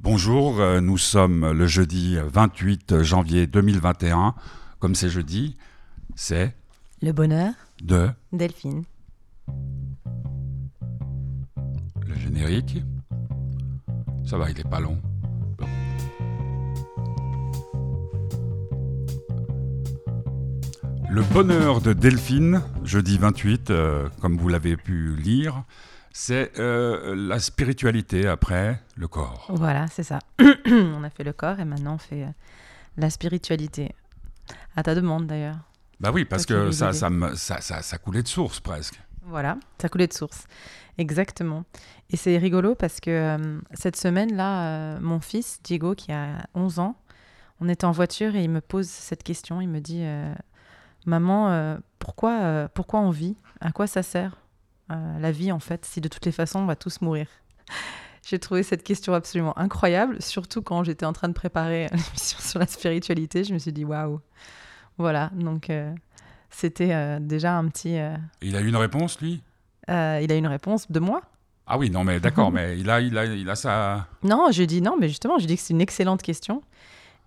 Bonjour, euh, nous sommes le jeudi 28 janvier 2021. Comme c'est jeudi, c'est Le bonheur, de Delphine. le générique. Ça va, il est pas long. Bon. Le bonheur de Delphine, jeudi 28, euh, comme vous l'avez pu lire, c'est euh, la spiritualité après le corps. Voilà, c'est ça. on a fait le corps et maintenant on fait euh, la spiritualité. À ta demande d'ailleurs. Bah oui, parce que ça, ça, ça, ça, ça coulait de source presque. Voilà, ça coulait de source. Exactement. Et c'est rigolo parce que euh, cette semaine-là, mon fils, Diego, qui a 11 ans, on était en voiture et il me pose cette question. Il me dit Maman, pourquoi, pourquoi on vit? À quoi ça sert? Euh, la vie en fait si de toutes les façons on va tous mourir J'ai trouvé cette question absolument incroyable, surtout quand j'étais en train de préparer l'émission sur la spiritualité. Je me suis dit Waouh Voilà, donc euh, c'était euh, déjà un petit. Il a eu une réponse, lui? Il a une réponse de moi Ah oui, non, mais d'accord, mais il a, il a, il a sa... Non, je dis non, mais justement, je dis que c'est une excellente question.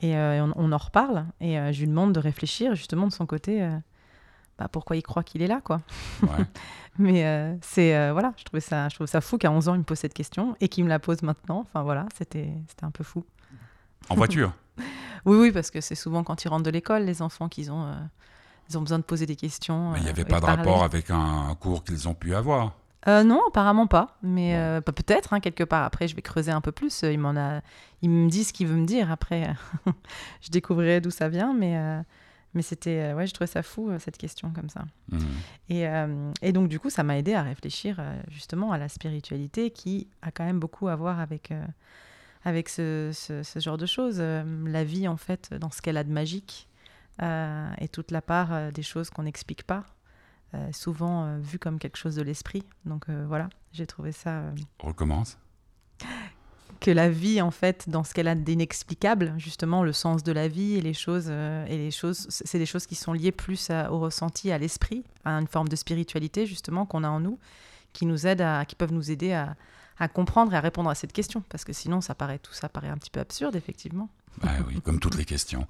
Et euh, on, on en reparle. Et euh, je lui demande de réfléchir, justement, de son côté, euh, bah, pourquoi il croit qu'il est là, quoi. Ouais. Mais euh, c'est. euh, voilà, je trouvais ça, je trouve ça fou qu'à 11 ans, il me pose cette question et qu'il me la pose maintenant. Enfin, voilà, c'était c'était un peu fou. En voiture? Oui, oui, parce que c'est souvent quand ils rentrent de l'école, les enfants, qu'ils ont, euh, ils ont besoin de poser des questions. Mais il n'y avait pas de parler. rapport avec un cours qu'ils ont pu avoir? Non, apparemment pas. Mais bah, peut-être, hein, quelque part. Après, je vais creuser un peu plus. Il, m'en a... il me dit ce qu'il veut me dire. Après, je découvrirai d'où ça vient. Mais, mais c'était... euh, ouais, je trouvais ça fou, euh, cette question comme ça. Mhm. Et, euh, et donc, du coup, ça m'a aidé à réfléchir justement à la spiritualité qui a quand même beaucoup à voir avec, euh, avec ce, ce- ce genre de choses. La vie, en fait, dans ce qu'elle a de magique euh, et toute la part des choses qu'on n'explique pas, souvent euh, vu comme quelque chose de l'esprit. Donc voilà, j'ai trouvé ça. euh, Recommence. Que la vie, en fait, dans ce qu'elle a d'inexplicable, justement, le sens de la vie et les choses, euh, et les choses, c'est des choses qui sont liées plus à- au ressenti, à l'esprit, à une forme de spiritualité, justement, qu'on a en nous, qui nous aident à, qui peuvent nous aider à, à comprendre et à répondre à cette question, parce que sinon, ça paraît tout ça paraît un petit peu absurde, effectivement. Bah oui, comme toutes les questions.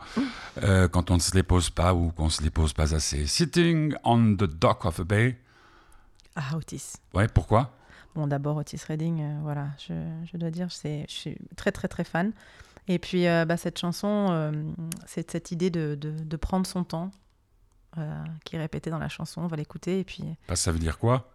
Euh, quand on ne se les pose pas ou qu'on ne se les pose pas assez. Sitting on the dock of a bay. Ah, Otis. Ouais, pourquoi? Bon, d'abord, Otis Redding, euh, voilà, je, dois dire, je suis très, très, très fan. Et puis, euh, bah, cette chanson, euh, c'est cette idée de, prendre son temps, qui est répétée dans la chanson, on va l'écouter. Et puis, Bah, Ça veut dire quoi?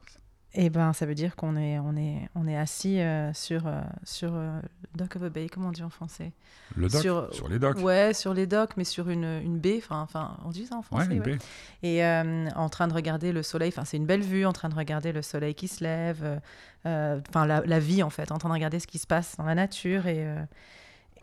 Eh ben, ça veut dire qu'on est, on est, on est assis euh, sur, euh, sur euh, le dock of a bay, comment on dit en français Le dock? Sur- Sur, les docks Ouais, sur les docks, mais sur une, une baie, enfin, on dit ça en Ouais, français une ouais. baie. Et euh, en train de regarder le soleil, enfin c'est une belle vue, en train de regarder le soleil qui se lève, euh, enfin la, la vie en fait, en train de regarder ce qui se passe dans la nature et,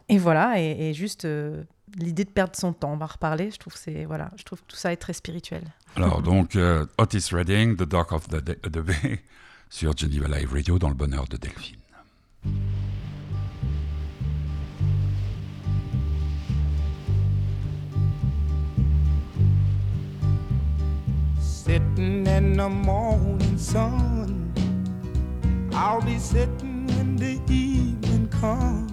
et voilà, et, et juste euh, l'idée de perdre son temps, on va en reparler, je trouve que c'est voilà, je trouve que tout ça est très spirituel. Alors, donc, euh, Otis Redding, The Dock of the, the Bay, sur Geneva Live Radio, dans le bonheur de Delphine. Sitting in the morning sun. I'll be sitting when the evening comes.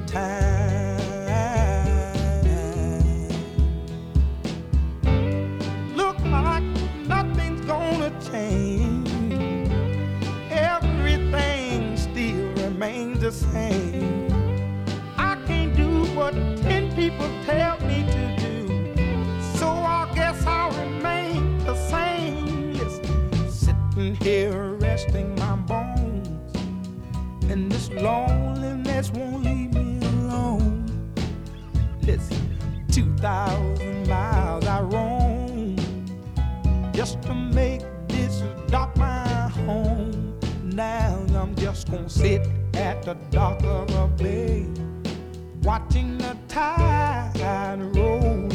Look like nothing's gonna change. Everything still remains the same. I can't do what ten people tell me to do, so I guess I'll remain the same. Sitting here resting my bones, and this loneliness won't thousand miles I roam just to make this dock my home. Now I'm just gonna sit at the dock of a bay, watching the tide roll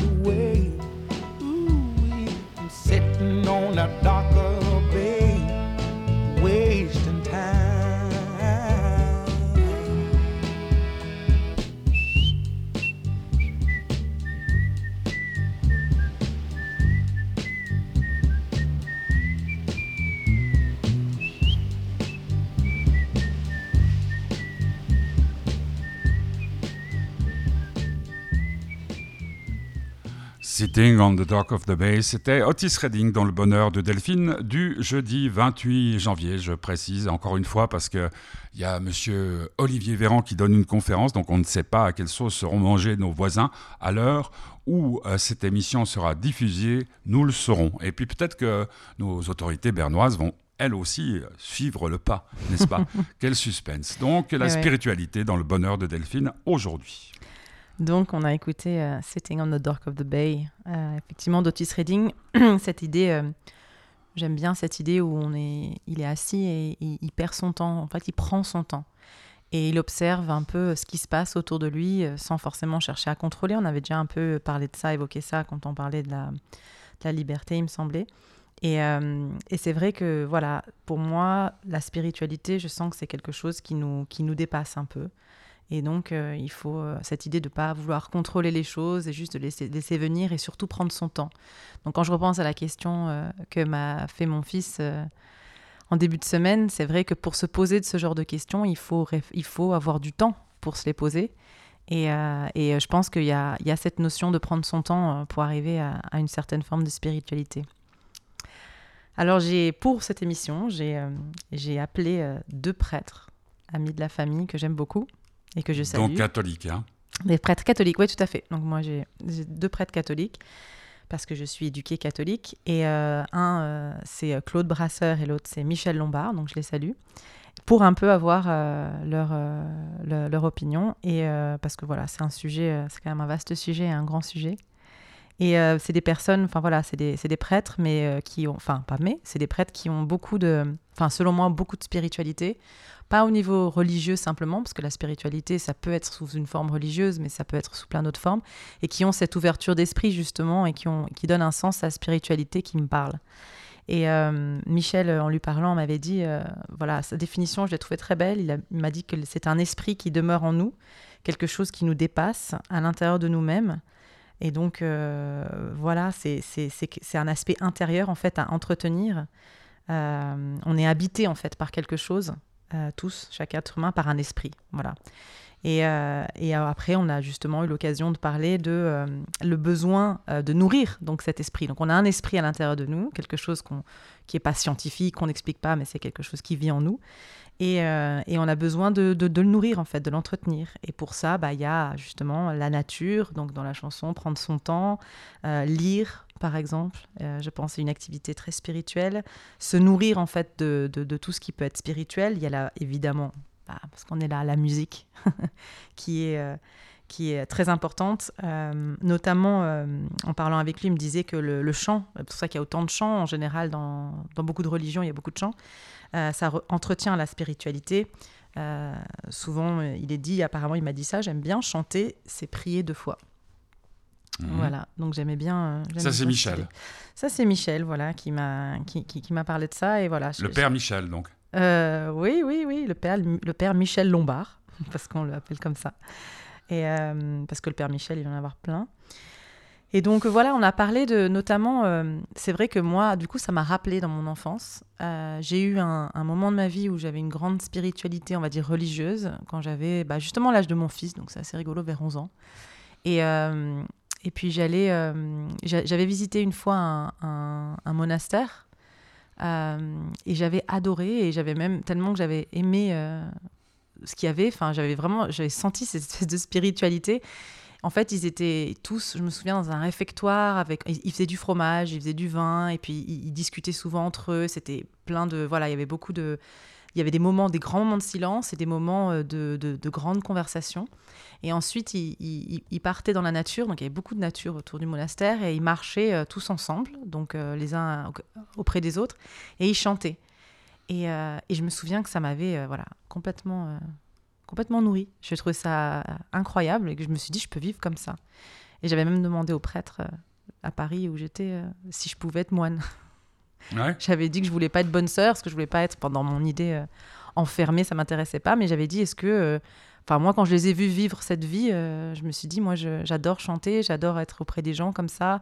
Sitting on the Dock of the Bay, c'était Otis Redding dans le bonheur de Delphine du jeudi 28 janvier, je précise encore une fois parce que il y a monsieur Olivier Véran qui donne une conférence, donc on ne sait pas à quelle sauce seront mangés nos voisins à l'heure où euh, cette émission sera diffusée, nous le saurons. Et puis peut-être que nos autorités bernoises vont elles aussi suivre le pas, n'est-ce pas? Quel suspense. Donc la Eh ouais. spiritualité dans le bonheur de Delphine aujourd'hui. Donc, on a écouté euh, Sitting on the Dock of the Bay, euh, effectivement d'Otis Redding. cette idée, euh, j'aime bien cette idée où on est, il est assis et il, perd son temps. En fait, il prend son temps et il observe un peu ce qui se passe autour de lui sans forcément chercher à contrôler. On avait déjà un peu parlé de ça, évoqué ça quand on parlait de la, la liberté, il me semblait. Et, et c'est vrai que, voilà, pour moi, la spiritualité, je sens que c'est quelque chose qui nous, qui nous dépasse un peu. Et donc, euh, il faut euh, cette idée de ne pas vouloir contrôler les choses et juste de laisser, laisser venir et surtout prendre son temps. Donc, quand je repense à la question euh, que m'a fait mon fils en début de semaine, c'est vrai que pour se poser de ce genre de questions, il faut, il faut avoir du temps pour se les poser. Et, je pense qu'il y a, cette notion de prendre son temps pour arriver à, une certaine forme de spiritualité. Alors, pour cette émission, j'ai, appelé deux prêtres, amis de la famille que j'aime beaucoup et que je salue. Donc catholique, hein Des prêtres catholiques, oui, tout à fait. Donc moi, j'ai deux prêtres catholiques parce que je suis éduquée catholique. Et euh, un, euh, c'est euh, Claude Brasseur et l'autre, c'est Michel Lombard. Donc je les salue pour un peu avoir euh, leur, le- leur opinion. Et parce que voilà, c'est un sujet, c'est quand même un vaste sujet, un grand sujet. Et euh, c'est des personnes, enfin voilà, c'est des, prêtres, mais euh, qui ont, enfin pas mais, c'est des prêtres qui ont beaucoup de, enfin selon moi, beaucoup de spiritualité. Pas au niveau religieux simplement, parce que la spiritualité, ça peut être sous une forme religieuse, mais ça peut être sous plein d'autres formes, et qui ont cette ouverture d'esprit justement, et qui, ont, qui donnent un sens à la spiritualité qui me parle. Et euh, Michel, en lui parlant, m'avait dit, voilà, sa définition, je l'ai trouvée très belle. Il m'a dit que c'est un esprit qui demeure en nous, quelque chose qui nous dépasse à l'intérieur de nous-mêmes. Et donc, euh, voilà, c'est un aspect intérieur, en fait, à entretenir. Euh, on est habité, en fait, par quelque chose, euh, tous, chaque être humain, par un esprit. Voilà. Et, et après, on a justement eu l'occasion de parler de le besoin de nourrir donc cet esprit. Donc, on a un esprit à l'intérieur de nous, quelque chose qu'on, qui n'est pas scientifique, qu'on n'explique pas, mais c'est quelque chose qui vit en nous. Et, euh, et on a besoin de, le nourrir, en fait, de l'entretenir. Et pour ça, bah, il y a justement la nature, donc dans la chanson, prendre son temps, euh, lire, par exemple. Euh, je pense c'est une activité très spirituelle. Se nourrir, en fait, de, tout ce qui peut être spirituel. Il y a là, évidemment, bah, parce qu'on est là, la musique, qui est... très importante, notamment en parlant avec lui, il me disait que le, chant, c'est pour ça qu'il y a autant de chants en général dans, beaucoup de religions, il y a beaucoup de chants, ça re- entretient la spiritualité. Euh, souvent, euh, il est dit, apparemment, il m'a dit ça, j'aime bien chanter, c'est prier deux fois. Mhm. Voilà, donc j'aimais bien. euh, Ça, c'est Michel. Ça, c'est Michel, voilà, qui m'a qui, qui- qui m'a parlé de ça. Et voilà, Le père Michel, donc. euh, oui, oui, oui, le père, le père Michel Lombard, parce qu'on l'appelle comme ça. Et euh, parce que le père Michel, il va en avoir plein. Et donc euh, voilà, on a parlé de notamment, euh, c'est vrai que moi, du coup, ça m'a rappelé dans mon enfance. Euh, j'ai eu un, moment de ma vie où j'avais une grande spiritualité, on va dire religieuse, quand j'avais bah, justement l'âge de mon fils, donc c'est assez rigolo, vers 11 ans. Et, puis j'allais, j'a- j'avais visité une fois un, un- monastère et j'avais adoré et j'avais même tellement que j'avais aimé ce qu'il y avait. Enfin, j'avais vraiment, j'avais senti cette espèce de spiritualité. En fait, ils étaient tous, je me souviens, dans un réfectoire avec, ils faisaient du fromage, ils faisaient du vin, et puis ils, discutaient souvent entre eux. C'était plein de, voilà, il y avait beaucoup de, il y avait des moments, des grands moments de silence et des moments euh, de, de, grandes conversations. Et ensuite, ils, ils, partaient dans la nature, donc il y avait beaucoup de nature autour du monastère, et ils marchaient euh, tous ensemble, donc euh, les uns auprès des autres, et ils chantaient. Et, et je me souviens que ça m'avait voilà, complètement complètement nourrie. Je trouvais ça incroyable et que je me suis dit, je peux vivre comme ça. Et j'avais même demandé au prêtre euh, à Paris où j'étais euh, si je pouvais être moine. j'avais dit que je voulais pas être bonne sœur, parce que je voulais pas être pendant mon idée euh, enfermée, ça m'intéressait pas. Mais j'avais dit, est-ce que, enfin moi, quand je les ai vus vivre cette vie, je me suis dit, moi, j'adore chanter, j'adore être auprès des gens comme ça.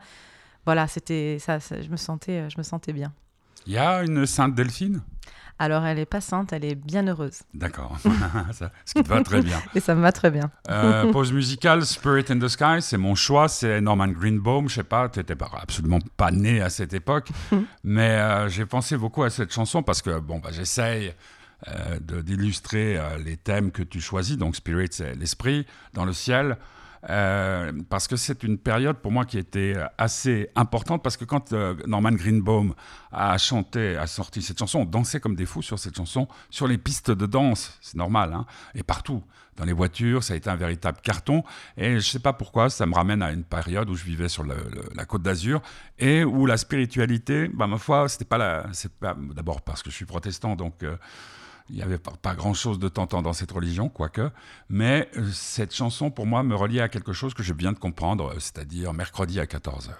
Voilà, c'était ça, je me sentais, je me sentais bien. Il y a une sainte Delphine? Alors, elle n'est pas sainte, elle est bien heureuse. D'accord, ce qui te va très bien. Et ça me va très bien. Euh, pause musicale, Spirit in the Sky, c'est mon choix, c'est Norman Greenbaum. Je sais pas, tu n'étais absolument pas né à cette époque, mais euh, j'ai pensé beaucoup à cette chanson parce que, bon, bah, j'essaye euh, d'illustrer les thèmes que tu choisis. Donc, Spirit, c'est l'esprit dans le ciel. Euh, parce que c'est une période pour moi qui était assez importante, parce que quand euh, Norman Greenbaum a chanté, a sorti cette chanson, on dansait comme des fous sur cette chanson, sur les pistes de danse, c'est normal, hein, et partout. Dans les voitures, ça a été un véritable carton. Et je ne sais pas pourquoi, ça me ramène à une période où je vivais sur la côte d'Azur et où la spiritualité, bah, ma foi, c'était pas la. D'abord parce que je suis protestant, donc. Euh, il n'y avait pas, grand-chose de tentant dans cette religion, quoique. Mais euh, cette chanson, pour moi, me reliait à quelque chose que je viens de comprendre, euh, c'est-à-dire mercredi à 14h.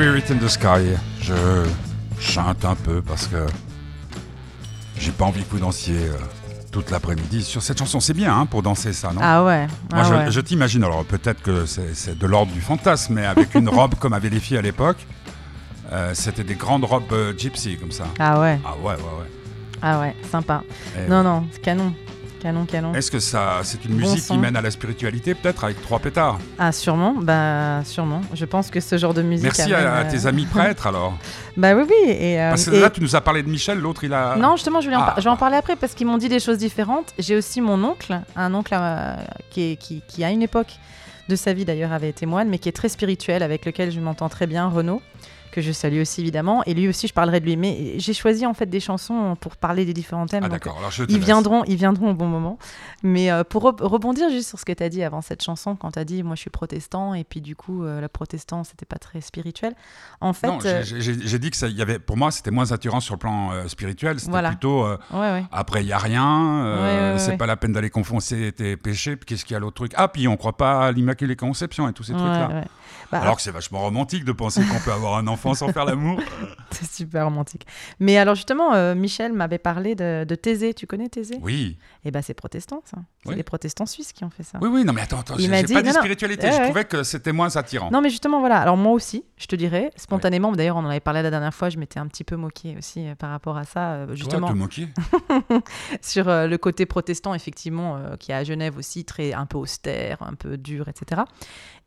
Spirit in the Sky. Je chante un peu parce que J'ai pas envie que vous dansiez euh, toute l'après-midi sur cette chanson. C'est bien hein, pour danser ça, non? Ah ouais. Moi, ah je, ouais. je t'imagine, alors peut-être que c'est de l'ordre du fantasme, mais avec une robe comme avaient les filles à l'époque. Euh, C'était des grandes robes euh, gypsy comme ça. Ah ouais. Ah ouais, ouais, ouais. Ah ouais. Sympa. Non, non. c'est Canon. Canon, canon. Est-ce que ça, c'est une Bon musique son. qui mène à la spiritualité, peut-être avec trois pétards? Ah sûrement. Bah sûrement. Je pense que ce genre de musique. Merci amène, à, à euh, tes amis prêtres alors. Bah oui, oui. Et, euh, Parce que et- là, tu nous as parlé de Michel, l'autre il a. Non, justement, je vais, en, Ah, par- je vais en parler après parce qu'ils m'ont dit des choses différentes. J'ai aussi mon oncle, un oncle euh, qui, est- qui, qui, à une époque de sa vie d'ailleurs, avait été moine, mais qui est très spirituel, avec lequel je m'entends très bien, Renaud, que je salue aussi évidemment. Et lui aussi, je parlerai de lui. Mais j'ai choisi en fait des chansons pour parler des différents thèmes. Ah d'accord, alors je te ils laisse. viendront, ils viendront au bon moment. Mais euh, pour re- rebondir juste sur ce que tu as dit avant cette chanson, quand tu as dit moi je suis protestant et puis du coup euh, le protestant c'était pas très spirituel. En fait, Non, j'ai- euh, j'ai dit que ça, y avait, pour moi, c'était moins attirant sur le plan euh, spirituel. C'était Voilà. plutôt ouais, ouais. après, il n'y a rien, Ouais, c'est pas la peine d'aller confesser tes péchés. Puis qu'est-ce qu'il y a l'autre truc? Ah, puis on croit pas à l'Immaculée Conception et tous ces Ouais, trucs-là. Bah, Alors que c'est vachement romantique de penser qu'on peut avoir un enfant sans faire l'amour. C'est super romantique. Mais alors justement, euh, Michel m'avait parlé de, de Thésée. Tu connais Thésée? Oui, Eh ben c'est protestant, ça. C'est Oui. des protestants suisses qui ont fait ça. oui, oui. Non, mais attends, attends. J'ai pas dit non, non. spiritualité. Ouais, je ouais. trouvais que c'était moins attirant. Non, mais justement, voilà. Alors moi aussi, je te dirais, spontanément, d'ailleurs, on en avait parlé la dernière fois, je m'étais un petit peu moquée aussi euh, par rapport à ça, euh, Toi, justement, te moquer? Sur euh, le côté protestant, effectivement, euh, qui est à Genève aussi, très un peu austère, un peu dur, etc.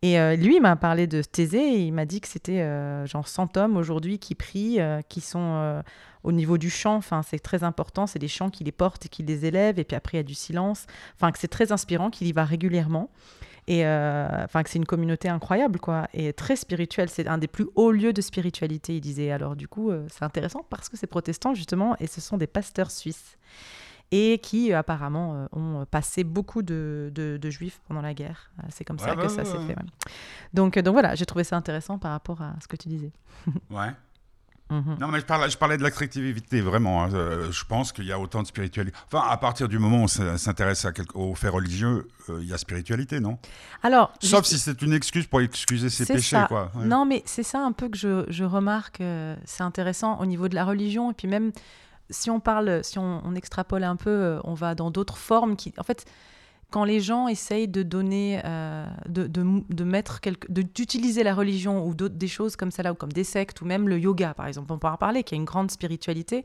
Et lui, il m'a parlé de Thésée et il m'a dit que c'était genre 100 hommes aujourd'hui qui prient, qui sont au niveau du chant, enfin c'est très important, c'est des chants qui les portent et qui les élèvent, et puis après il y a du silence, enfin que c'est très inspirant, qu'il y va régulièrement. Et euh, enfin que c'est une communauté incroyable quoi et très spirituelle c'est un des plus hauts lieux de spiritualité il disait alors du coup euh, c'est intéressant parce que c'est protestant justement et ce sont des pasteurs suisses et qui euh, apparemment ont passé beaucoup de, de- de juifs pendant la guerre. C'est comme ça que ça s'est ouais. fait. ouais. Donc, donc voilà, j'ai trouvé ça intéressant par rapport à ce que tu disais. Ouais. Mhm. Non, mais je parlais, je parlais de l'attractivité, vraiment. hein. Euh, je pense qu'il y a autant de spiritualité. Enfin, à partir du moment où on s'intéresse aux faits religieux, euh, il y a spiritualité, non? Alors, Sauf si c'est une excuse pour excuser ses péchés, ça. quoi. Ouais. Non, mais c'est ça un peu que je, je remarque. euh, c'est intéressant au niveau de la religion. Et puis même, si on parle, si on, on extrapole un peu, euh, on va dans d'autres formes qui... En fait, quand les gens essayent de donner, euh, de, de, mettre quelque, d'utiliser la religion ou d'autres des choses comme ça là, ou comme des sectes, ou même le yoga, par exemple, on peut en parler, qui a une grande spiritualité,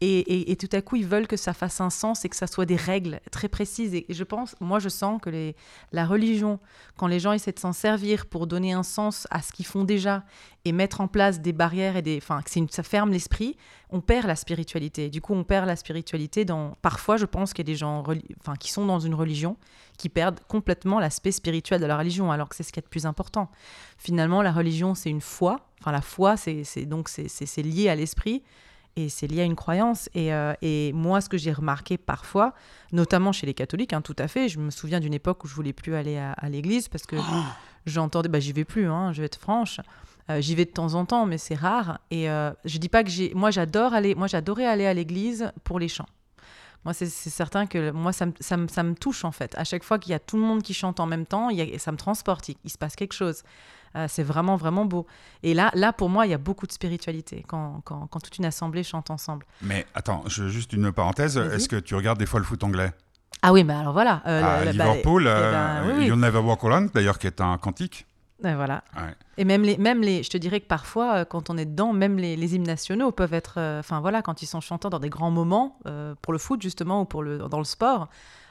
et, et- et tout à coup ils veulent que ça fasse un sens et que ça soit des règles très précises. Et je pense, moi je sens que les, la religion, quand les gens essaient de s'en servir pour donner un sens à ce qu'ils font déjà et mettre en place des barrières et des, enfin, que une- ça ferme l'esprit, on perd la spiritualité. Du coup, on perd la spiritualité dans. Parfois, je pense qu'il y a des gens, enfin, qui sont dans une religion, qui perdent complètement l'aspect spirituel de la religion, alors que c'est ce qui est le plus important. Finalement, la religion, c'est une foi. Enfin, la foi, c'est donc c'est- lié à l'esprit et c'est lié à une croyance. Et, euh, et moi, ce que j'ai remarqué parfois, notamment chez les catholiques, hein, tout à fait, je me souviens d'une époque où je voulais plus aller à, à l'église parce que j'entendais, bah, j'y vais plus, hein, je vais être franche. Euh, j'y vais de temps en temps, mais c'est rare. Et euh, je dis pas que j'ai. Moi, j'adore aller. Moi, j'adorais aller à l'église pour les chants. Moi, c'est certain que moi, ça me, ça, me, ça me touche en fait. À chaque fois qu'il y a tout le monde qui chante en même temps, il y a- ça me transporte. Il, il se passe quelque chose. Euh, c'est vraiment, vraiment beau. Et là, là, pour moi, il y a beaucoup de spiritualité quand, quand, quand toute une assemblée chante ensemble. Mais attends, je, juste une parenthèse. Est-ce que tu regardes des fois le foot anglais? Ah oui, mais alors voilà. euh, À le- bah, Liverpool, eh euh, ben, oui, oui. You'll Never Walk Alone, d'ailleurs, qui est un cantique. Voilà. Ouais. Et même les, même les, je te dirais que parfois, euh, quand on est dedans, même les, les hymnes nationaux peuvent être, euh, enfin voilà, quand ils sont chantants dans des grands moments, euh, pour le foot justement ou pour le, dans le sport,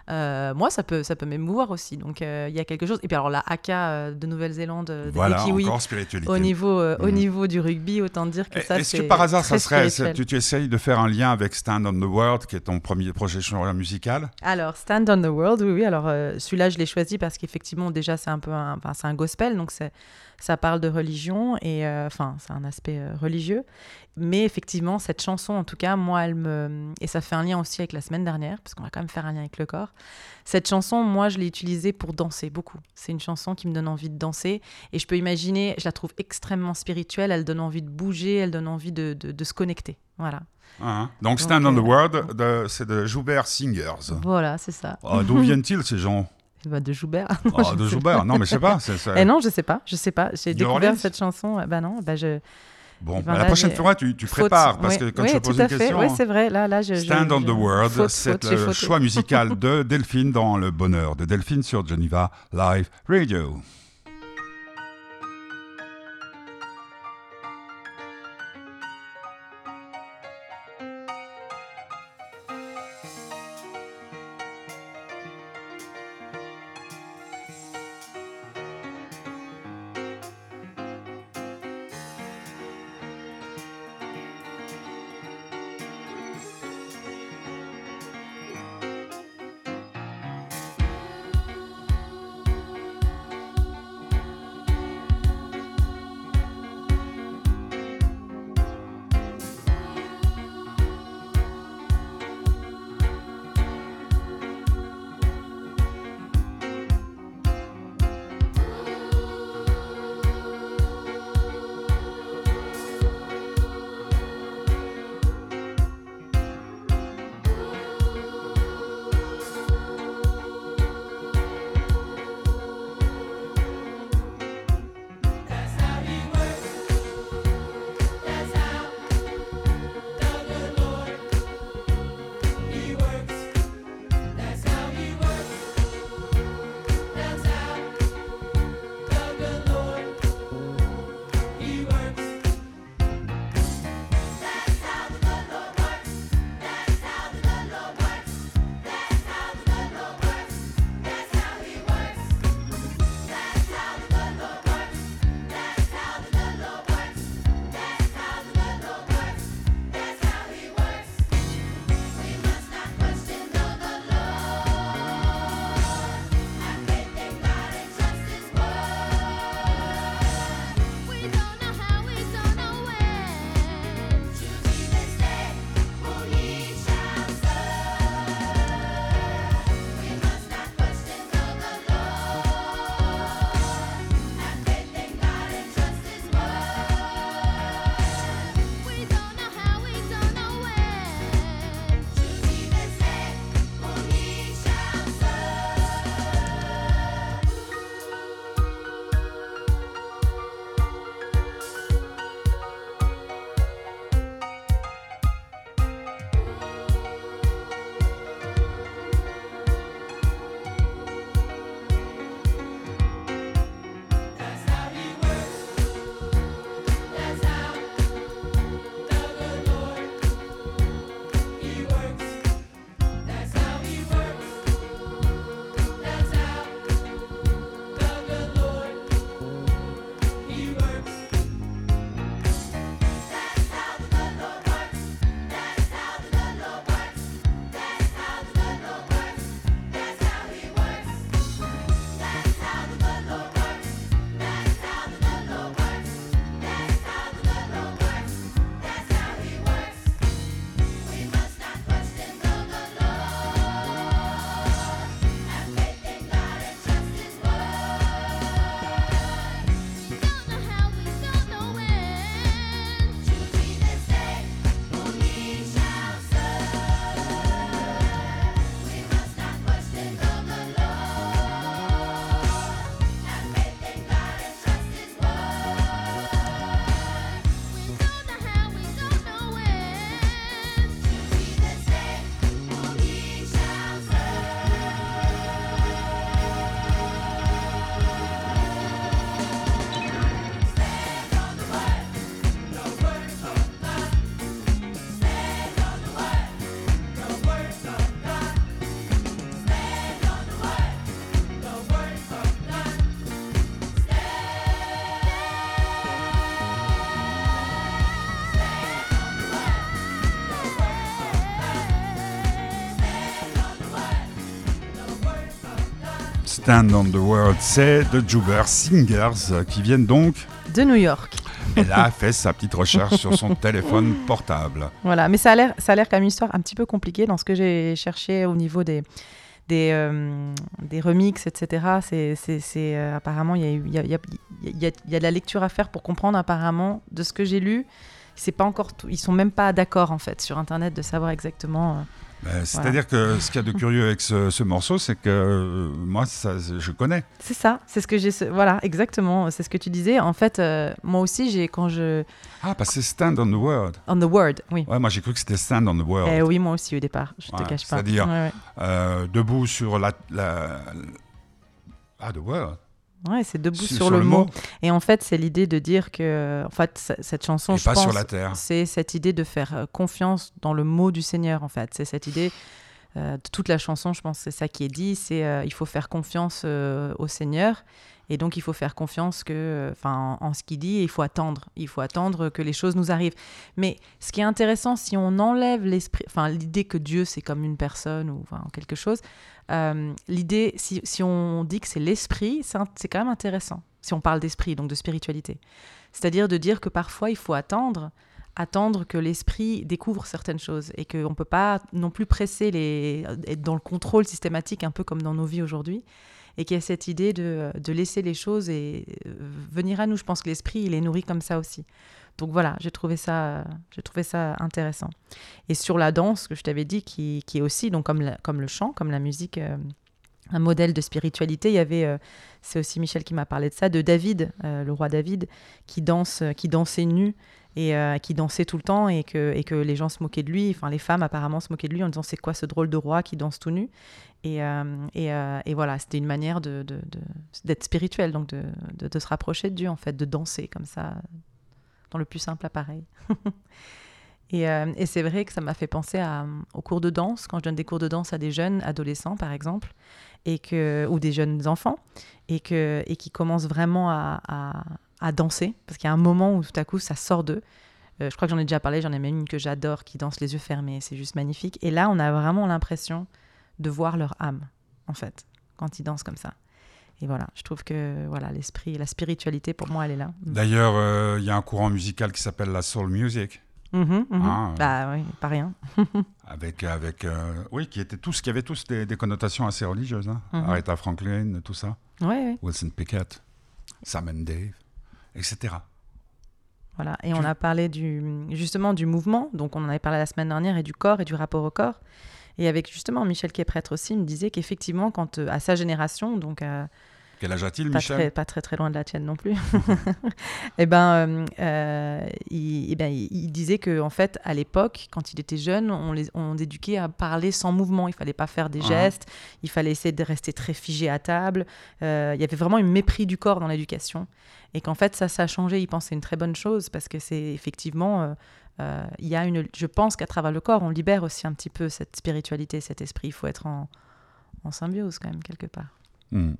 euh, moi ça peut, ça peut m'émouvoir aussi. Donc euh, il y a quelque chose. Et puis alors la AK euh, de Nouvelle-Zélande, euh, des Voilà, Kiwis, au niveau, euh, au Mhm. niveau du rugby, autant dire que Et- ça Est-ce que par hasard, ça serait, tu, tu essayes de faire un lien avec Stand on the World, qui est ton premier projet musical? Alors, Stand on the World, oui, oui. Alors, celui-là, je l'ai choisi parce qu'effectivement, déjà, c'est un peu un, enfin, c'est un gospel, donc c'est, ça parle de religion et, euh, enfin, c'est un aspect euh, religieux. Mais effectivement, cette chanson, en tout cas, moi, elle me, et ça fait un lien aussi avec la semaine dernière, parce qu'on va quand même faire un lien avec le corps. Cette chanson, moi, je l'ai utilisée pour danser beaucoup. C'est une chanson qui me donne envie de danser, et je peux imaginer, je la trouve extrêmement spirituelle. Elle donne envie de bouger, elle donne envie de, de, de se connecter. Voilà. Hein Donc, Donc, Stand on the euh, World, c'est de Joubert Singers. Voilà, c'est ça. Ah, D'où viennent-ils ces gens? Bah, de Joubert. Ah, je De Joubert Non, mais je sais pas. c'est- c'est- Eh non, je sais pas, je sais pas. J'ai découvert Orleans cette chanson. euh, Bah non, bah je. Bon, ben la prochaine fois, tu, tu Faute. prépares, parce Oui, que quand oui, je pose à une fait. question... Ouais, c'est vrai. Là, là, je, je- Stand on je- the World, faute, c'est faute, le choix musical de Delphine dans le bonheur de Delphine sur Geneva Live Radio. Stand on the World, c'est The Juber Singers euh, qui viennent donc. De New York. Elle a fait sa petite recherche sur son téléphone portable. Voilà, mais ça a l'air, ça a l'air comme une histoire un petit peu compliquée dans ce que j'ai cherché au niveau des des, euh, des remixes, etc. C'est, c'est, c'est, euh, apparemment il y a, y, a, y, a, il y, a, il y a de la lecture à faire pour comprendre apparemment de ce que j'ai lu. C'est pas encore tout, ils sont même pas d'accord en fait sur internet de savoir exactement euh, Ben, c'est-à-dire que ce qu'il y a de curieux avec ce, morceau, c'est que euh, moi, ça, je connais. C'est ça, c'est ce que j'ai. Voilà, exactement, c'est ce que tu disais. En fait, euh, moi aussi, j'ai quand je. Ah, parce que c'est Stand on the World. On the Word, oui. Ouais, moi j'ai cru que c'était Stand on the World. Eh, oui, moi aussi au départ, je te cache pas. C'est-à-dire euh, debout sur la, la, Ah, the World. Ouais, c'est debout sur, le, mot. Et en fait, c'est l'idée de dire que, en fait, cette chanson, je pense, c'est cette idée de faire euh, confiance dans le mot du Seigneur. En fait, c'est cette idée euh, toute la chanson. Je pense c'est ça qui est dit. C'est euh, il faut faire confiance au Seigneur. Et donc, il faut faire confiance que, enfin, en, ce qu'il dit, il faut attendre. Il faut attendre que les choses nous arrivent. Mais ce qui est intéressant, si on enlève l'esprit, enfin, l'idée que Dieu c'est comme une personne ou quelque chose, euh, l'idée, si, si, on dit que c'est l'esprit, c'est quand même intéressant. Si on parle d'esprit, donc de spiritualité, c'est-à-dire de dire que parfois il faut attendre attendre que l'esprit découvre certaines choses et qu'on ne peut pas non plus presser les être dans le contrôle systématique un peu comme dans nos vies aujourd'hui et qu'il y a cette idée de, de, laisser les choses et euh, venir à nous. Je pense que l'esprit, il est nourri comme ça aussi. Donc voilà, j'ai trouvé ça, j'ai trouvé ça intéressant. Et sur la danse, que je t'avais dit, qui, qui, est aussi, donc comme, comme le chant, comme la musique, euh, un modèle de spiritualité, il y avait, euh, c'est aussi Michel qui m'a parlé de ça, de David, le roi David, qui danse, qui dansait nu et qui dansait tout le temps et que, et que les gens se moquaient de lui, enfin les femmes apparemment se moquaient de lui en disant c'est quoi ce drôle de roi qui danse tout nu? Et, euh, euh, et, voilà, c'était une manière d'être de, de, spirituel, donc de, de, se rapprocher de Dieu, en fait, de danser comme ça, dans le plus simple appareil. et, euh, et c'est vrai que ça m'a fait penser à, aux cours de danse, quand je donne des cours de danse à des jeunes adolescents, par exemple, et que, ou des jeunes enfants, et, que, et qui commencent vraiment à, à, danser, parce qu'il y a un moment où tout à coup ça sort d'eux. je crois que j'en ai déjà parlé, j'en ai même une que j'adore qui danse les yeux fermés, c'est juste magnifique. Et là, on a vraiment l'impression de voir leur âme, en fait, quand ils dansent comme ça. Et voilà, je trouve que voilà l'esprit, la spiritualité, pour moi, elle est là. D'ailleurs, euh, il y a un courant musical qui s'appelle la soul music. Ah, bah oui, pas rien. avec, avec euh, oui, qui étaient tous, qui avaient tous des, connotations assez religieuses. Hein. Mm-hmm. Aretha Franklin, tout ça. Ouais, Wilson Pickett, Sam and Dave, etc. Voilà, et on a parlé du, justement du mouvement, donc on en avait parlé la semaine dernière, et du corps et du rapport au corps. Et avec justement Michel qui est prêtre aussi, il me disait qu'effectivement, quand euh, à sa génération, donc à, quel âge a-t-il, Michel très, Pas très très loin de la tienne non plus. Eh ben, euh, euh, il, eh ben, il, disait que en fait, à l'époque, quand il était jeune, on les on éduquait à parler sans mouvement. Il fallait pas faire des ah. gestes. Il fallait essayer de rester très figé à table. il y avait vraiment un mépris du corps dans l'éducation. Et qu'en fait, ça, ça a changé. Il pensait une très bonne chose parce que c'est effectivement euh, il y a une, je pense qu'à travers le corps, on libère aussi un petit peu cette spiritualité, cet esprit. Il faut être en, en symbiose quand même, quelque part. Hmm.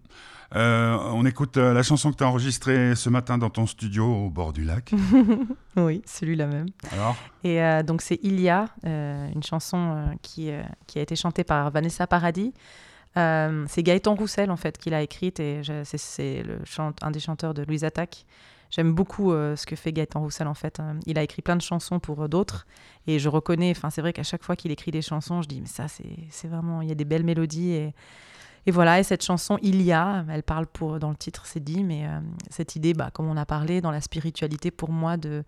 Euh, on écoute euh, la chanson que tu as enregistrée ce matin dans ton studio au bord du lac. oui, celui-là même. Alors Et donc c'est Ilia, une chanson qui, qui a été chantée par Vanessa Paradis. c'est Gaëtan Roussel en fait qui l'a écrite et c'est un des chanteurs de Louise Attaque. J'aime beaucoup euh, ce que fait Gaëtan Roussel en fait. Hein. Il a écrit plein de chansons pour euh, d'autres et je reconnais, enfin c'est vrai qu'à chaque fois qu'il écrit des chansons, je dis mais ça c'est vraiment, il y a des belles mélodies et, et voilà, et cette chanson Il y a, elle parle pour, dans le titre c'est dit, mais euh, cette idée, bah, comme on a parlé dans la spiritualité pour moi, de,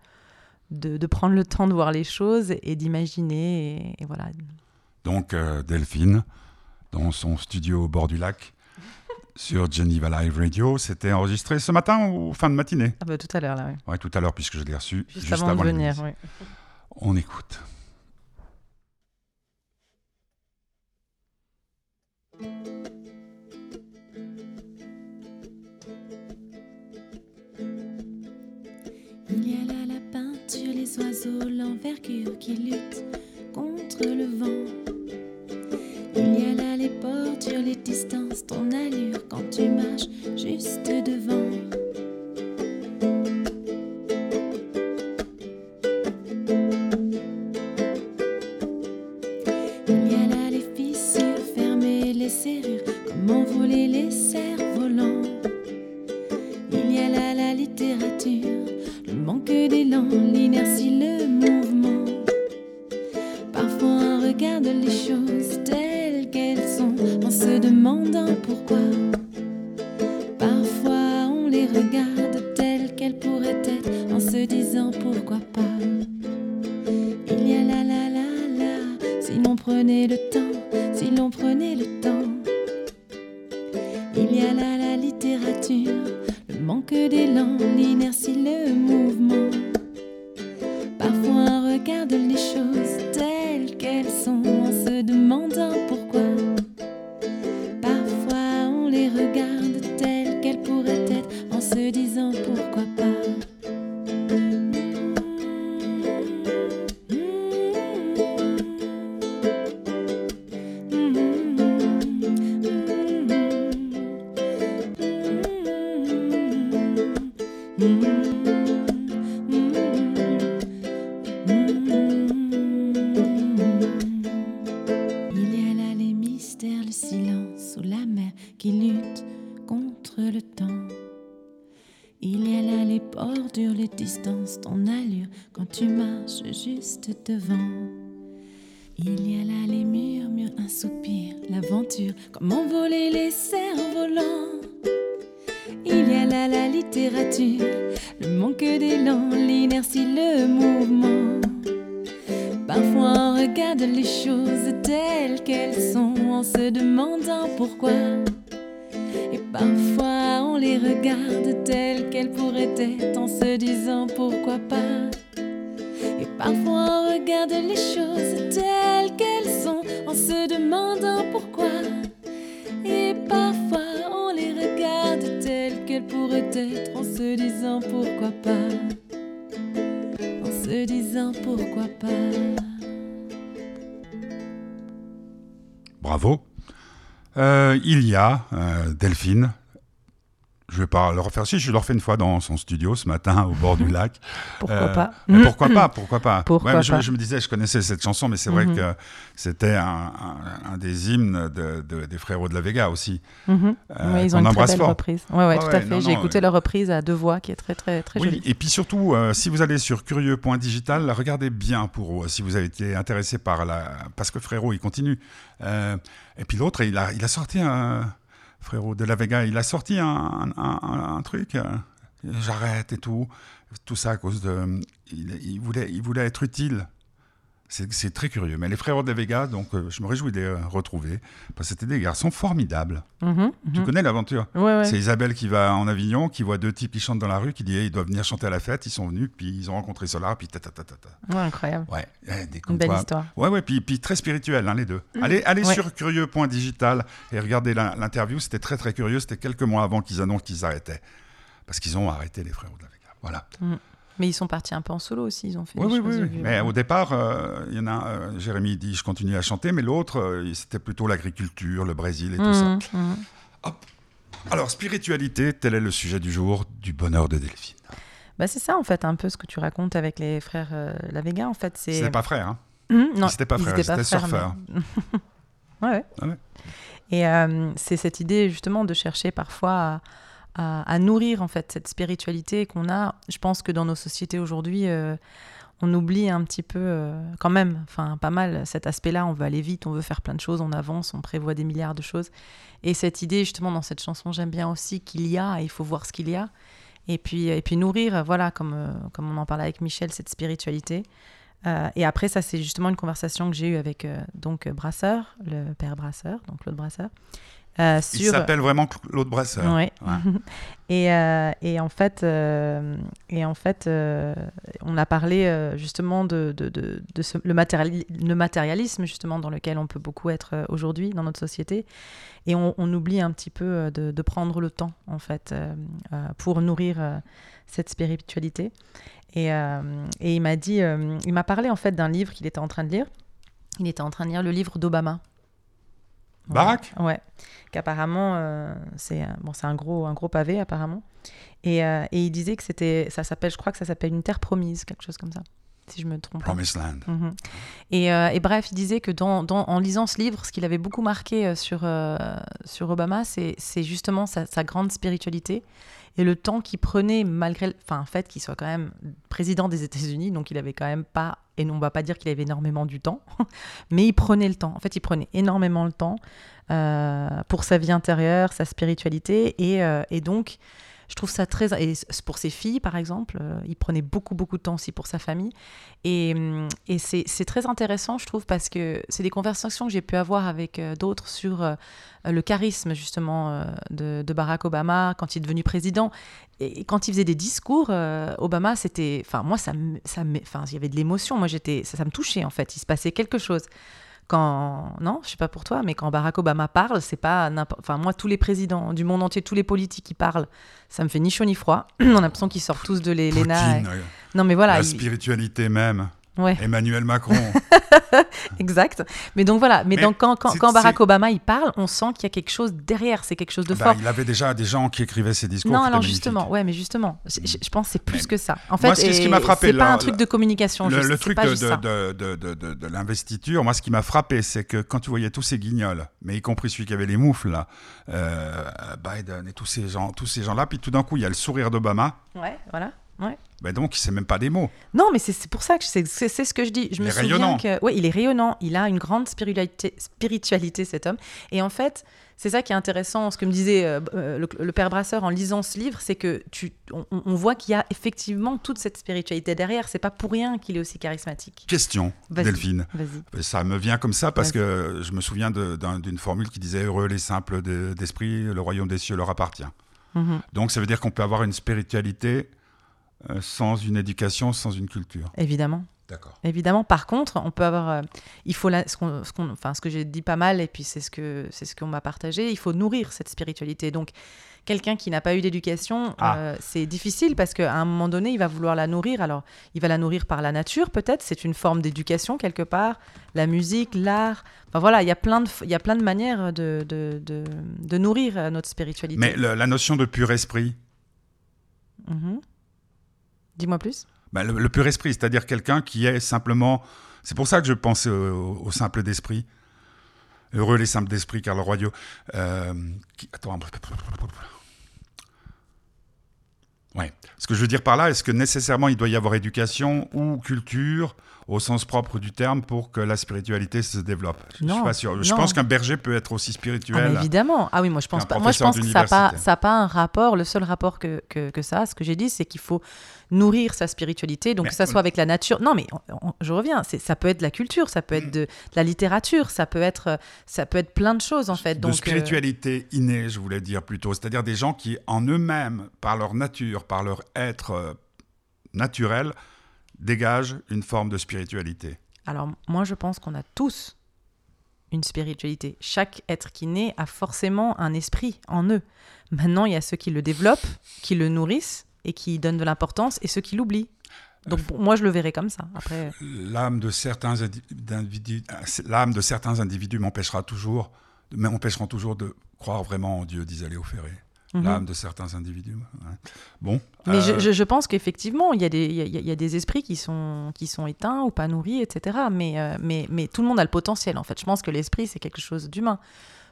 de, prendre le temps de voir les choses et d'imaginer et, voilà. Donc Delphine, dans son studio au bord du lac, sur Geneva Live Radio. C'était enregistré ce matin ou fin de matinée? Ah bah, Tout à l'heure, là, oui. Ouais, tout à l'heure, puisque je l'ai reçu juste, avant, de venir. Oui. On écoute. Il y a là la peinture, les oiseaux, l'envergure qui lutte contre le vent. Il y a là les portures, les distances, ton allure quand tu marches juste devant. Parfois on les regarde telles qu'elles pourraient être en se disant pourquoi pas. Et parfois on regarde les choses telles qu'elles sont en se demandant pourquoi. Et parfois on les regarde telles qu'elles pourraient être en se disant pourquoi pas. En se disant pourquoi pas. Bravo. Euh, il y a euh, Delphine. Je vais pas le refaire. Si, je l'ai refait une fois dans son studio ce matin au bord du lac. Pourquoi Euh, pas? mais pourquoi pas Pourquoi pas? Pourquoi Ouais, mais je, pas? je me disais, je connaissais cette chanson, mais c'est vrai Mhm. que c'était un, un- un des hymnes de- de- des frérots de la Vega aussi. Mhm. Euh, Ouais, ils ont une très belle fort. reprise. Ouais, ouais, tout à fait. J'ai écouté ouais. leur reprise à deux voix qui est très, très, très oui, jolie. et puis surtout, euh, si vous allez sur curieux.digital, regardez bien pour si vous avez été intéressé par la... Parce que Frérot, il continue. Euh, et puis l'autre, il a, il a sorti un... Frérot de la Vega, il a sorti un, truc, euh, j'arrête et tout. Tout ça à cause de... Il voulait être utile. C'est très curieux. Mais les Frérots de la Vega, donc euh, je me réjouis de les euh, retrouver. Parce que c'était des garçons formidables. Mhm, Tu mhm. connais l'aventure? Ouais, ouais. c'est Isabelle qui va en Avignon, qui voit deux types qui chantent dans la rue, qui dit hey, ils doivent venir chanter à la fête. Ils sont venus, puis ils ont rencontré Solar, puis ta ta ta ta ta. Ouais, incroyable. Ouais, des Une belle histoire. Ouais, ouais, puis, puis très spirituel, hein, les deux. Allez, allez Ouais. sur curieux.digital et regardez l'interview. C'était très très curieux. C'était quelques mois avant qu'ils annoncent qu'ils arrêtaient, parce qu'ils ont arrêté les frérots de la Vega. Voilà. Mais ils sont partis un peu en solo aussi. Ils ont fait Oui, des oui, choses. oui. Mais au départ, euh, il y en a. euh, Jérémy dit je continue à chanter, mais l'autre, euh, c'était plutôt l'agriculture, le Brésil et tout ça. Mhm, mhm. Alors spiritualité, tel est le sujet du jour du bonheur de Delphine. Bah, c'est ça, en fait, un peu ce que tu racontes avec les frères euh, La Vega. En fait, c'est. C'était pas frère, hein Mhm, non, Ils étaient pas étaient frères, surfeurs. mais- ouais, ouais. Ah ouais. Et euh, c'est cette idée justement de chercher parfois à, nourrir en fait cette spiritualité qu'on a. Je pense que dans nos sociétés aujourd'hui, euh, on oublie un petit peu euh, quand même, enfin pas mal cet aspect-là. On veut aller vite, on veut faire plein de choses, on avance, on prévoit des milliards de choses. Et cette idée justement dans cette chanson, j'aime bien aussi qu'il y a, il faut voir ce qu'il y a. Et puis, et puis nourrir, voilà, comme, euh, comme on en parlait avec Michel, cette spiritualité. Et après, ça, c'est justement une conversation que j'ai eue avec euh, donc Brasseur, le père Brasseur, donc Claude Brasseur. Euh, Il s'appelle vraiment Claude Brasseur. Ouais. Ouais. et, euh, et en fait, euh, et en fait euh, on a parlé justement de, de, de, de ce- le, matériali- le matérialisme justement dans lequel on peut beaucoup être aujourd'hui dans notre société. Et on, on oublie un petit peu de, prendre le temps en fait pour nourrir cette spiritualité. Et, et il m'a dit, il m'a parlé en fait d'un livre qu'il était en train de lire. Il était en train de lire le livre d'Obama. Barack Ouais. Qu'apparemment, euh, c'est un- bon, un gros, un gros pavé apparemment. Et, euh, et il disait que c'était, ça s'appelle, je crois que ça s'appelle une terre promise, quelque chose comme ça, si je me trompe. Promised Land. Mhm. Et, euh, et bref, il disait que dans, dans- en lisant ce livre, ce qu'il avait beaucoup marqué euh, sur, euh, sur Obama, c'est justement sa, sa grande spiritualité et le temps qu'il prenait, malgré le enfin, en fait qu'il soit quand même président des États-Unis, donc il avait quand même pas, et on va pas dire qu'il avait énormément du temps, mais il prenait le temps. En fait, il prenait énormément le temps euh, pour sa vie intérieure, sa spiritualité, et, et donc Je trouve ça très. Et pour ses filles, par exemple, euh, il prenait beaucoup, beaucoup de temps aussi pour sa famille. Et, hum, et c'est très intéressant, je trouve, parce que c'est des conversations que j'ai pu avoir avec euh, d'autres sur euh, le charisme, justement, euh, de, Barack Obama quand il est devenu président. Et quand il faisait des discours, euh, Obama, c'était. Enfin, moi, ça ça Enfin, il y avait de l'émotion. Moi, j'étais. Ça me touchait, en fait. Il se passait quelque chose quand non, je sais pas pour toi, mais quand Barack Obama parle, c'est pas n'importe. Enfin, moi, tous les présidents du monde entier, tous les politiques qui parlent, ça me fait ni chaud ni froid. On a l'impression qu'ils sortent tous de l'ENA. Euh, Non, mais voilà. la il- spiritualité même. Ouais, Emmanuel Macron. exact. Mais donc voilà. Mais, Mais donc quand, quand, quand Barack Obama il parle, on sent qu'il y a quelque chose derrière. C'est quelque chose de Bah, fort. il avait déjà des gens qui écrivaient ses discours. Non, alors justement, ouais, mais justement, je, pense que c'est plus Mais que ça. En fait, moi, ce qui- m'a frappé, c'est pas un truc de communication. Le, juste, le truc pas de, juste de, ça. de, de, de- de- de l'investiture, moi, ce qui m'a frappé, c'est que quand tu voyais tous ces guignols, mais y compris celui qui avait les moufles, là, euh, Biden et tous ces gens, tous ces gens-là, puis tout d'un coup, il y a le sourire d'Obama. Ouais, voilà. Ouais. Ben donc, il sait même pas des mots. Non, mais c'est pour ça que c'est ce que je dis. Je Il me est souviens rayonnant. que ouais, il est rayonnant. Il a une grande spiritualité, spiritualité cet homme. Et en fait, c'est ça qui est intéressant. Ce que me disait euh, euh, le, le père Brasseur en lisant ce livre, c'est que tu, on, on voit qu'il y a effectivement toute cette spiritualité derrière. C'est pas pour rien qu'il est aussi charismatique. Question. Delphine. Vas-y. Ça me vient comme ça parce que je me souviens d'une formule qui disait Heureux les simples de- d'esprit, le royaume des cieux leur appartient. Mhm. Donc, ça veut dire qu'on peut avoir une spiritualité euh, sans une éducation, sans une culture. Évidemment. D'accord. Évidemment, par contre, on peut avoir, euh, il faut la- ce, qu'on- ce qu'on- enfin, ce que j'ai dit pas mal, et puis c'est ce que c'est ce qu'on m'a partagé. Il faut nourrir cette spiritualité. Donc, quelqu'un qui n'a pas eu d'éducation, Ah. euh, c'est difficile parce qu'à un moment donné, il va vouloir la nourrir. Alors, il va la nourrir par la nature, peut-être. C'est une forme d'éducation quelque part. La musique, l'art. Enfin voilà, il y a plein de, il y a plein de manières de, de, de, de nourrir euh, notre spiritualité. Mais le- la notion de pur esprit, Mhm. Dis-moi plus. ben, le, pur esprit, c'est-à-dire quelqu'un qui est simplement. C'est pour ça que je pense au, simple d'esprit. Heureux les simples d'esprit, car le royaume. Euh, qui- Attends. Ouais. Ce que je veux dire par là, est-ce que nécessairement il doit y avoir éducation ou culture? Au sens propre du terme pour que la spiritualité se développe Je suis pas sûr. Je non. pense qu'un berger peut être aussi Ah, spirituel. mais évidemment. Ah oui, moi je pense pas. Moi je pense que ça n'a pas, ça pas un rapport. Le seul rapport que, que, que ça, a, ce que j'ai dit, c'est qu'il faut nourrir sa spiritualité. Donc Mais que ça soit avec la nature. Non, mais on- on- je reviens. Ça peut être de la culture, ça peut être Mm. de, de la littérature, ça peut être, ça peut être plein de choses en fait. de Donc euh, spiritualité innée, je voulais dire plutôt. C'est-à-dire des gens qui, en eux-mêmes, par leur nature, par leur être euh, naturel, dégagent une forme de spiritualité. Alors moi je pense qu'on a tous une spiritualité. Chaque être qui naît a forcément un esprit en eux. Maintenant, il y a ceux qui le développent, qui le nourrissent et qui y donnent de l'importance, et ceux qui l'oublient. Donc pour moi, je le verrai comme ça. Après, L'âme de certains indi- d'individus, l'âme de certains individus m'empêchera toujours, m'empêcheront toujours de croire vraiment en Dieu, disait Léo Ferré. Mhm. L'âme de certains individus. ouais. Bon. Mais euh, je, je- pense qu'effectivement, il y, a des- il y a- y a des esprits qui sont, qui sont éteints ou pas nourris, etc. Mais, euh, mais, mais tout le monde a le potentiel, en fait. Je pense que l'esprit, c'est quelque chose d'humain.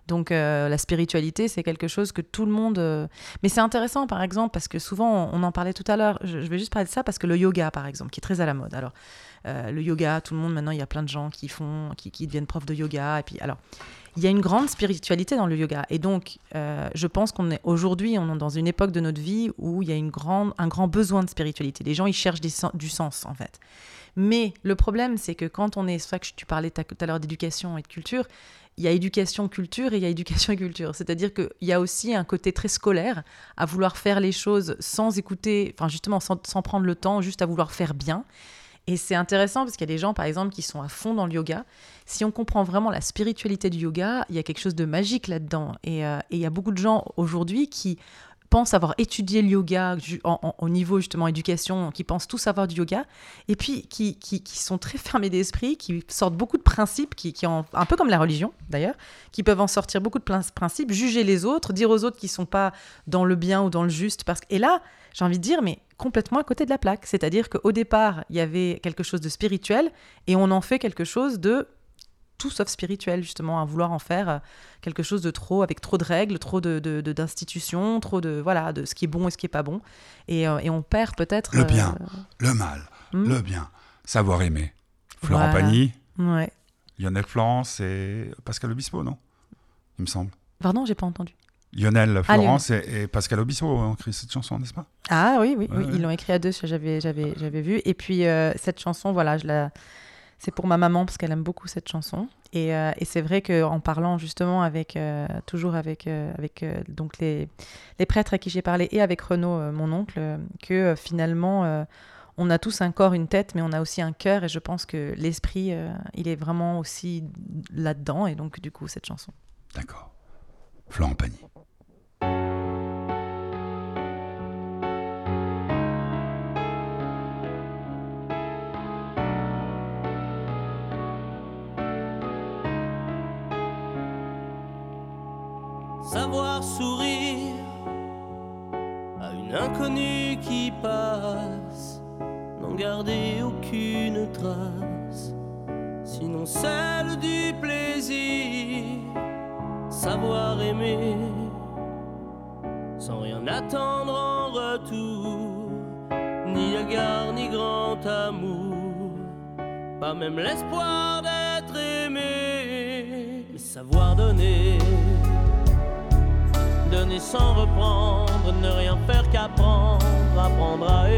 Donc euh, la spiritualité, c'est quelque chose que tout le monde... euh, Mais c'est intéressant, par exemple, parce que souvent, on en parlait tout à l'heure, je, je vais juste parler de ça, parce que le yoga, par exemple, qui est très à la mode. Alors, euh, le yoga, tout le monde, maintenant, il y a plein de gens qui font, qui, qui deviennent profs de yoga. Et puis, alors, il y a une grande spiritualité dans le yoga. Et donc, euh, je pense qu'on est aujourd'hui, on est dans une époque de notre vie où il y a un grand besoin de spiritualité. Les gens, ils cherchent du sens, en fait. Mais le problème, c'est que quand on est, c'est ça que tu parlais tout à l'heure d'éducation et de culture, il y a éducation, culture et il y a éducation et culture. C'est-à-dire qu'il y a aussi un côté très scolaire à vouloir faire les choses sans écouter, enfin justement sans prendre le temps, juste à vouloir faire bien. Et c'est intéressant parce qu'il y a des gens, par exemple, qui sont à fond dans le yoga. Si on comprend vraiment la spiritualité du yoga, il y a quelque chose de magique là-dedans. Et, euh, il y a beaucoup de gens aujourd'hui qui pensent avoir étudié le yoga au niveau justement éducation, qui pensent tout savoir du yoga, et puis qui, qui, qui sont très fermés d'esprit, qui sortent beaucoup de principes, qui, qui un peu comme la religion d'ailleurs, qui peuvent en sortir beaucoup de principes, juger les autres, dire aux autres qu'ils sont pas dans le bien ou dans le juste. Parce... Et là, j'ai envie de dire, mais complètement à côté de la plaque. C'est-à-dire qu'au départ, il y avait quelque chose de spirituel, et on en fait quelque chose de tout sauf spirituel, justement, à vouloir en faire euh, quelque chose de trop, avec trop de règles, trop de, de- de- d'institutions, trop de, voilà, de ce qui est bon et ce qui est pas bon. Et, euh, et on perd peut-être... Le euh, bien. Le mal, hmm, le bien, savoir aimer. Florent Voilà. Pagny, Ouais. Lionel Florence et Pascal Obispo, non? Il me semble. Pardon, j'ai pas entendu. Lionel Florence et, Pascal Obispo ont écrit cette chanson, n'est-ce pas? Ah oui, oui, oui. ils l'ont écrit à deux, j'avais, j'avais, j'avais vu. Et puis euh, cette chanson, voilà, je la... c'est pour ma maman parce qu'elle aime beaucoup cette chanson. Et, euh, et c'est vrai qu'en parlant justement avec, euh, toujours avec, avec donc les, les prêtres à qui j'ai parlé et avec Renaud, mon oncle, que finalement on a tous un corps, une tête, mais on a aussi un cœur. Et je pense que l'esprit, il est vraiment aussi là-dedans. Et donc, du coup, cette chanson. D'accord. Florent Pagny. Savoir sourire à une inconnue qui passe, n'en garder aucune trace, sinon celle du plaisir savoir aimer sans rien attendre en retour, ni égard ni grand amour, pas même l'espoir d'être aimé, mais savoir donner, donner sans reprendre, ne rien faire qu'apprendre, apprendre à aimer. Aimer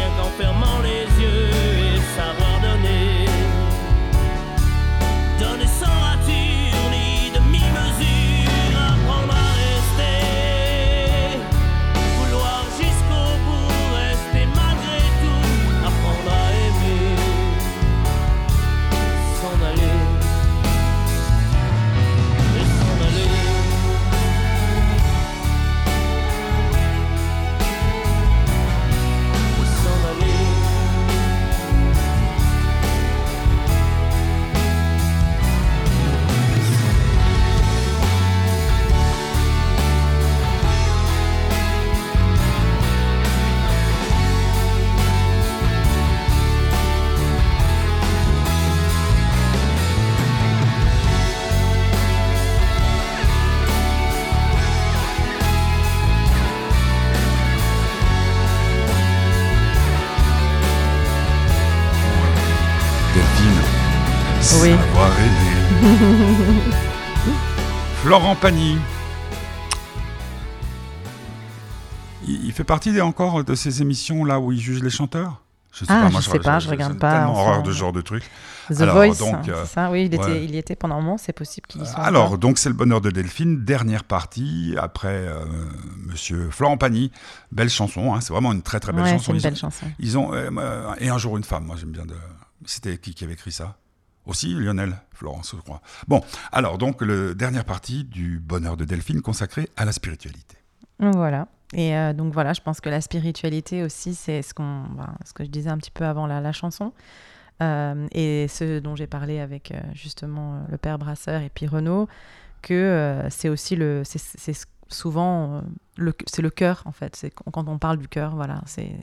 qu'en fermant les Florent Pagny. Il, il fait partie des- encore de ces émissions là où il juge les chanteurs? Je sais Ah, moi, je sais pas, je regarde j'ai pas, tellement horreur de ce genre de truc. The Alors, Voice, donc, euh, c'est ça Oui, il, était, ouais. il y était pendant un moment, c'est possible qu'il y soit. Alors, encore. donc c'est le bonheur de Delphine, dernière partie, après euh, Monsieur Florent Pagny. Belle chanson, hein, c'est vraiment une très très belle Ouais, chanson. c'est une Ils belle ont- chanson. Ils ont euh, et un jour une femme. Moi j'aime bien de. C'était qui qui avait écrit ça? Aussi Lionel Florence, je crois. Bon, alors donc le dernière partie du bonheur de Delphine consacrée à la spiritualité. Voilà. Et euh, donc voilà, je pense que la spiritualité aussi, c'est ce, ben, ce que je disais un petit peu avant la, la chanson. Euh, et ce dont j'ai parlé avec euh, justement le père Brasseur et puis Renaud, que c'est aussi le, c'est souvent euh, c'est le cœur en fait. C'est quand on parle du cœur, voilà, c'est,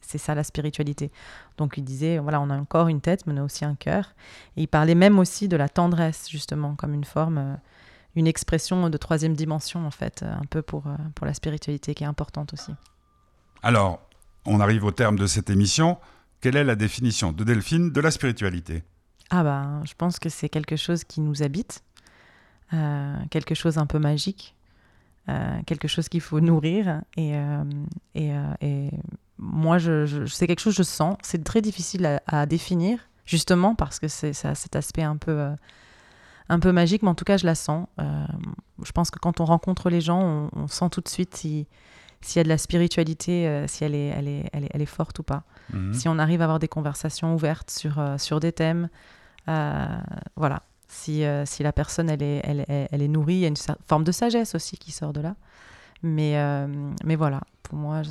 ça la spiritualité. Donc il disait, voilà, on a encore une tête, mais on a aussi un cœur. Et il parlait même aussi de la tendresse justement comme une forme. euh, une expression de troisième dimension, en fait, euh, un peu pour, pour la spiritualité qui est importante aussi. Alors, on arrive au terme de cette émission. Quelle est la définition de Delphine de la spiritualité? Ah bah, je pense que c'est quelque chose qui nous habite, euh, quelque chose un peu magique, euh, quelque chose qu'il faut nourrir. Et, euh, et, euh, et moi, je, je- c'est quelque chose que je sens. C'est très difficile à, à définir, justement parce que c'est ça a cet aspect un peu, un peu magique, mais en tout cas, je la sens. Je pense que quand on rencontre les gens, on, on sent tout de suite si- s'il y a de la spiritualité, si elle est, elle, est, elle, est, elle est forte ou pas. Mhm. Si on arrive à avoir des conversations ouvertes sur, sur des thèmes, voilà. Si, euh, si la personne, elle est, elle, elle- est nourrie, il y a une forme de sagesse aussi qui sort de là. Mais, euh, mais voilà, pour moi, je,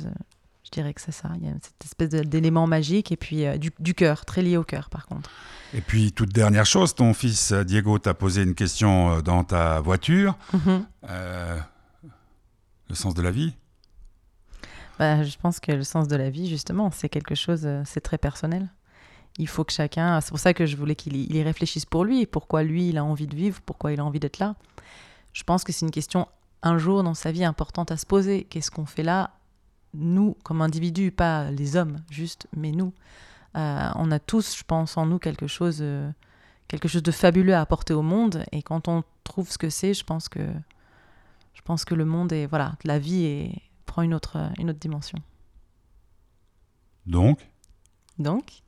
je dirais que c'est ça. Il y a cette espèce d'élément magique et puis euh, du, du cœur, très lié au cœur par contre. Et puis, toute dernière chose, ton fils Diego t'a posé une question dans ta voiture. Mhm. Euh, le sens de la vie? Bah, je pense que le sens de la vie, justement, c'est quelque chose, c'est très personnel. Il faut que chacun, c'est pour ça que je voulais qu'il y, réfléchisse pour lui, pourquoi lui, il a envie de vivre, pourquoi il a envie d'être là. Je pense que c'est une question un jour dans sa vie importante à se poser. Qu'est-ce qu'on fait là, nous, comme individus, pas les hommes, juste, mais nous. Euh, on a tous, je pense, en nous quelque chose, euh, quelque chose de fabuleux à apporter au monde. Et quand on trouve ce que c'est, je pense que, je pense que le monde est, voilà, la vie est, prend une autre, une autre dimension. Donc, Donc,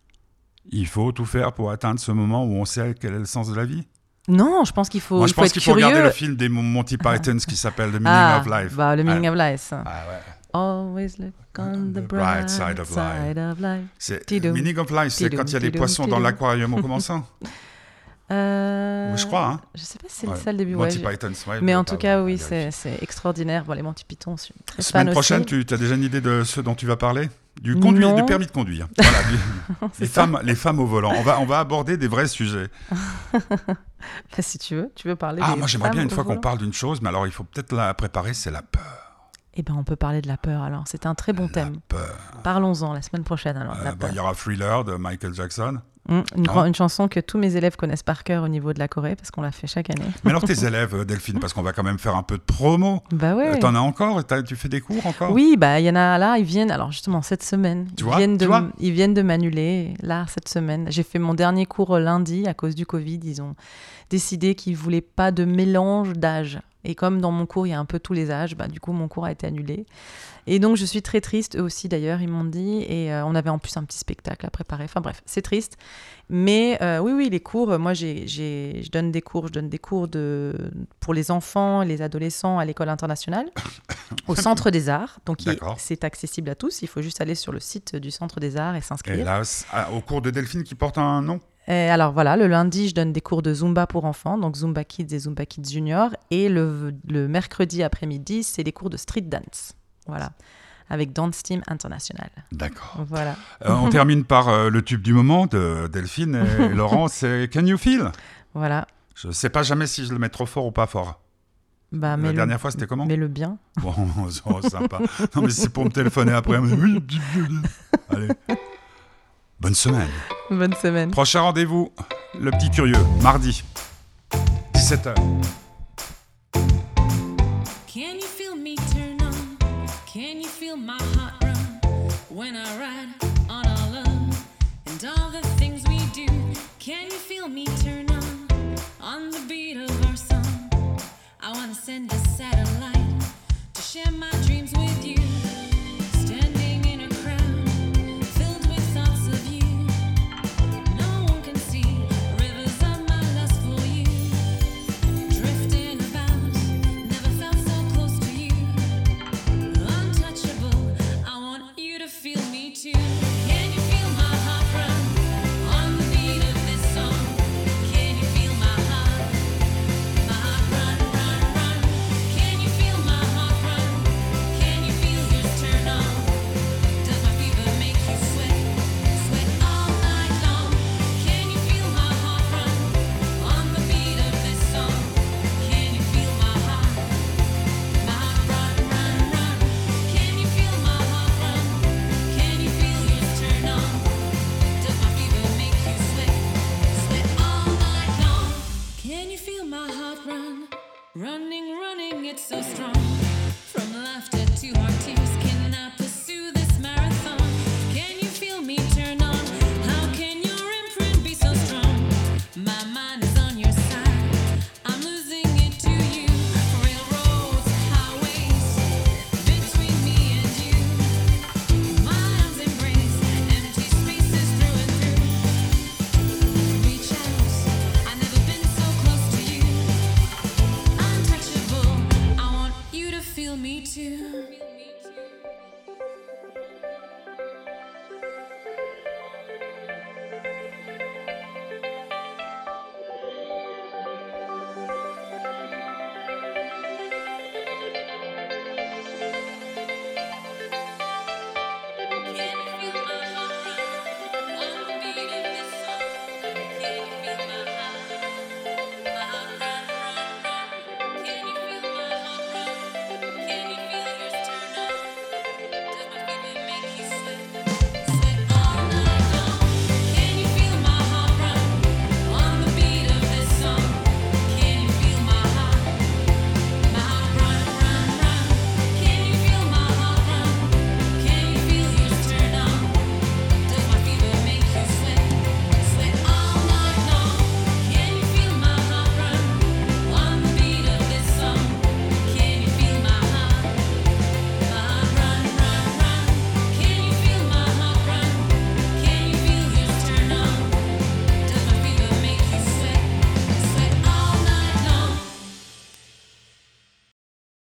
il faut tout faire pour atteindre ce moment où on sait quel est le sens de la vie. non, je pense qu'il faut, Moi, il je faut pense qu'il faut regarder le film des Mon- Monty Python qui s'appelle The Meaning ah, of Life. bah, le meaning Ah. of life. Ah ouais. Always look on the bright side of life. C'est Tidou. Meaning of Life, c'est quand il y a des poissons dans l'aquarium. On commence ça Euh, Je crois, hein Je sais pas si c'est Ouais. ça le début. ouais, Monty je- Python, ouais, Mais en tout cas, oui, c'est c'est extraordinaire. Bon, les Monty Python, je suis très Semaine fan prochaine, aussi. tu as déjà une idée de ce dont tu vas parler? Du conduit, Non. du permis de conduire. Voilà, du- C'est les, ça. femmes, les femmes au volant. On va, on va aborder des vrais sujets. Bah, si tu veux, tu veux parler Ah, des moi j'aimerais bien une fois qu'on parle d'une chose, mais alors il faut peut-être la préparer, c'est la peur. Eh ben, on peut parler de la peur alors. C'est un très bon thème. Peur. Parlons-en la semaine prochaine alors. Euh, la bah. Il y aura Thriller de Michael Jackson. Hum, une, chanson que tous mes élèves connaissent par cœur au niveau de la Corée parce qu'on l'a fait chaque année. Mais alors tes élèves, euh, Delphine, parce qu'on va quand même faire un peu de promo. Bah ouais. Euh, T'en as encore? T'as- Tu fais des cours encore? Oui, bah il y en a là, ils viennent. Alors justement cette semaine, Tu ils vois, viennent tu de, vois ils viennent de m'annuler là cette semaine. J'ai fait mon dernier cours lundi à cause du Covid. Ils ont décidé qu'ils voulaient pas de mélange d'âge. Et comme dans mon cours il y a un peu tous les âges, bah du coup mon cours a été annulé. Et donc je suis très triste. Eux aussi d'ailleurs ils m'ont dit. Et euh, on avait en plus un petit spectacle à préparer. Enfin bref, c'est triste. Mais euh, oui, oui, les cours, euh, moi, j'ai, je donne des cours, je donne des cours de, pour les enfants, les adolescents à l'école internationale, au Centre des Arts. Donc, c'est accessible à tous. Il faut juste aller sur le site du Centre des Arts et Et s'inscrire. là, c- ah, au cours de Delphine qui porte un nom? Et alors voilà, le lundi, je donne des cours de Zumba pour enfants, donc Zumba Kids et Zumba Kids Junior. Et le, le mercredi après-midi, c'est des cours de street dance. Voilà. Avec Dance Team International. D'accord. Voilà. Euh, on termine par euh, le tube du moment de Delphine et Laurent, c'est Can You Feel? Voilà. Je sais pas jamais si je le mets trop fort ou pas fort. Bah, La dernière fois, c'était comment? Mets-le bien. Bon, c'est sympa. Non, mais c'est pour me téléphoner après. mais Allez. Bonne semaine. Bonne semaine. Prochain rendez-vous, le petit curieux, mardi, 17h. when I ride on our love and all the things we do. Can you feel me turn on on the beat of our song? I wanna send a satellite to share my dreams with. Run. Running, running, it's so strong. From laughter to tears.